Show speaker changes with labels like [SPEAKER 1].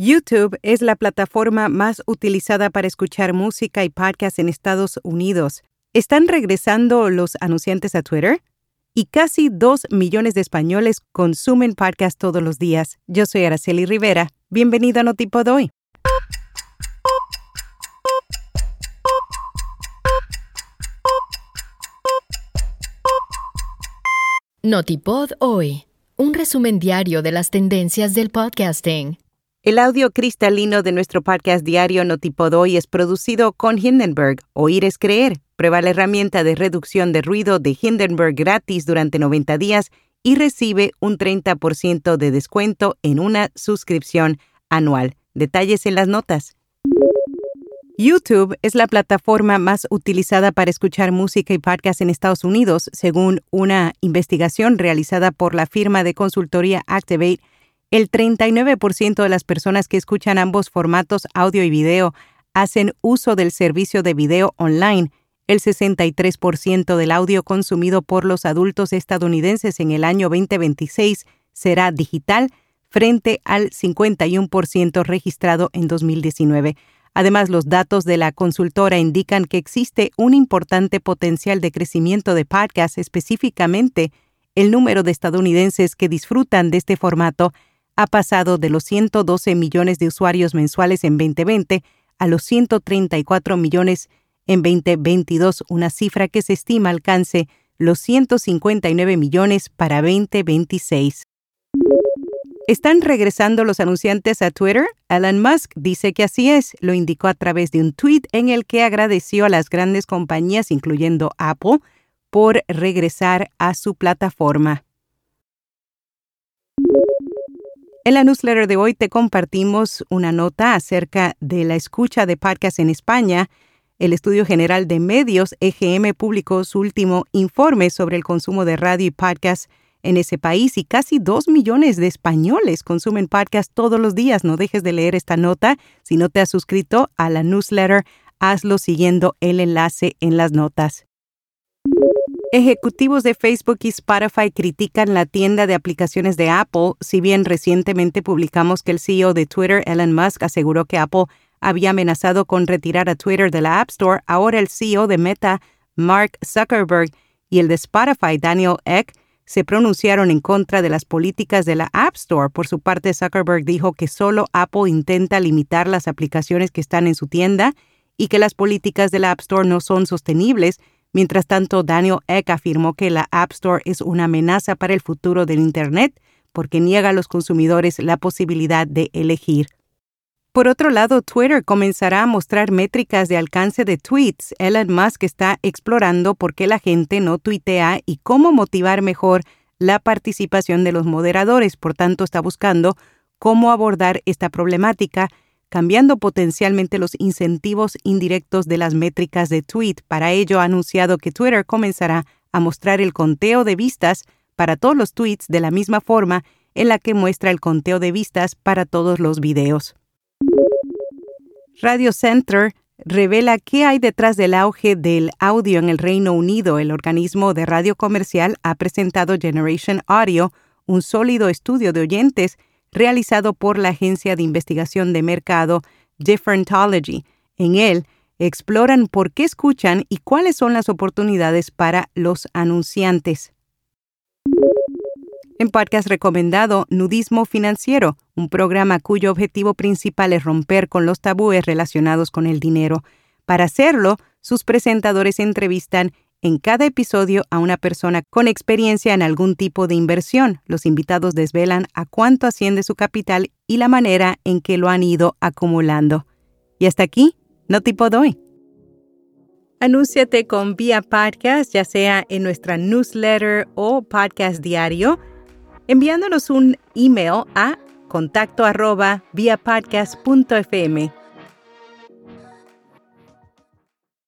[SPEAKER 1] YouTube es la plataforma más utilizada para escuchar música y podcasts en Estados Unidos. ¿Están regresando los anunciantes a Twitter? Y casi dos millones de españoles consumen podcasts todos los días. Yo soy Araceli Rivera. Bienvenido a Notipod hoy.
[SPEAKER 2] Notipod hoy. Un resumen diario de las tendencias del podcasting.
[SPEAKER 1] El audio cristalino de nuestro podcast diario Notipod hoy es producido con Hindenburg. Oír es creer. Prueba la herramienta de reducción de ruido de Hindenburg gratis durante 90 días y recibe un 30% de descuento en una suscripción anual. Detalles en las notas. YouTube es la plataforma más utilizada para escuchar música y podcast en Estados Unidos, según una investigación realizada por la firma de consultoría Activate el 39% de las personas que escuchan ambos formatos audio y video hacen uso del servicio de video online. El 63% del audio consumido por los adultos estadounidenses en el año 2026 será digital frente al 51% registrado en 2019. Además, los datos de la consultora indican que existe un importante potencial de crecimiento de podcasts, específicamente el número de estadounidenses que disfrutan de este formato ha pasado de los 112 millones de usuarios mensuales en 2020 a los 134 millones en 2022, una cifra que se estima alcance los 159 millones para 2026. ¿Están regresando los anunciantes a Twitter? Elon Musk dice que así es, lo indicó a través de un tweet en el que agradeció a las grandes compañías, incluyendo Apple, por regresar a su plataforma. En la newsletter de hoy te compartimos una nota acerca de la escucha de podcasts en España. El Estudio General de Medios, EGM, publicó su último informe sobre el consumo de radio y podcasts en ese país y casi dos millones de españoles consumen podcasts todos los días. No dejes de leer esta nota. Si no te has suscrito a la newsletter, hazlo siguiendo el enlace en las notas. Ejecutivos de Facebook y Spotify critican la tienda de aplicaciones de Apple, si bien recientemente publicamos que el CEO de Twitter, Elon Musk, aseguró que Apple había amenazado con retirar a Twitter de la App Store, ahora el CEO de Meta, Mark Zuckerberg, y el de Spotify, Daniel Eck, se pronunciaron en contra de las políticas de la App Store. Por su parte, Zuckerberg dijo que solo Apple intenta limitar las aplicaciones que están en su tienda y que las políticas de la App Store no son sostenibles Mientras tanto, Daniel Eck afirmó que la App Store es una amenaza para el futuro del Internet porque niega a los consumidores la posibilidad de elegir. Por otro lado, Twitter comenzará a mostrar métricas de alcance de tweets. Elon Musk está explorando por qué la gente no tuitea y cómo motivar mejor la participación de los moderadores. Por tanto, está buscando cómo abordar esta problemática cambiando potencialmente los incentivos indirectos de las métricas de tweet. Para ello ha anunciado que Twitter comenzará a mostrar el conteo de vistas para todos los tweets de la misma forma en la que muestra el conteo de vistas para todos los videos. Radio Center revela qué hay detrás del auge del audio en el Reino Unido. El organismo de radio comercial ha presentado Generation Audio, un sólido estudio de oyentes realizado por la agencia de investigación de mercado Differentology. En él, exploran por qué escuchan y cuáles son las oportunidades para los anunciantes. En podcast recomendado Nudismo Financiero, un programa cuyo objetivo principal es romper con los tabúes relacionados con el dinero. Para hacerlo, sus presentadores entrevistan en cada episodio a una persona con experiencia en algún tipo de inversión. Los invitados desvelan a cuánto asciende su capital y la manera en que lo han ido acumulando. Y hasta aquí, no tipo doy. Anúnciate con Vía Podcast, ya sea en nuestra newsletter o podcast diario, enviándonos un email a contacto arroba podcast.fm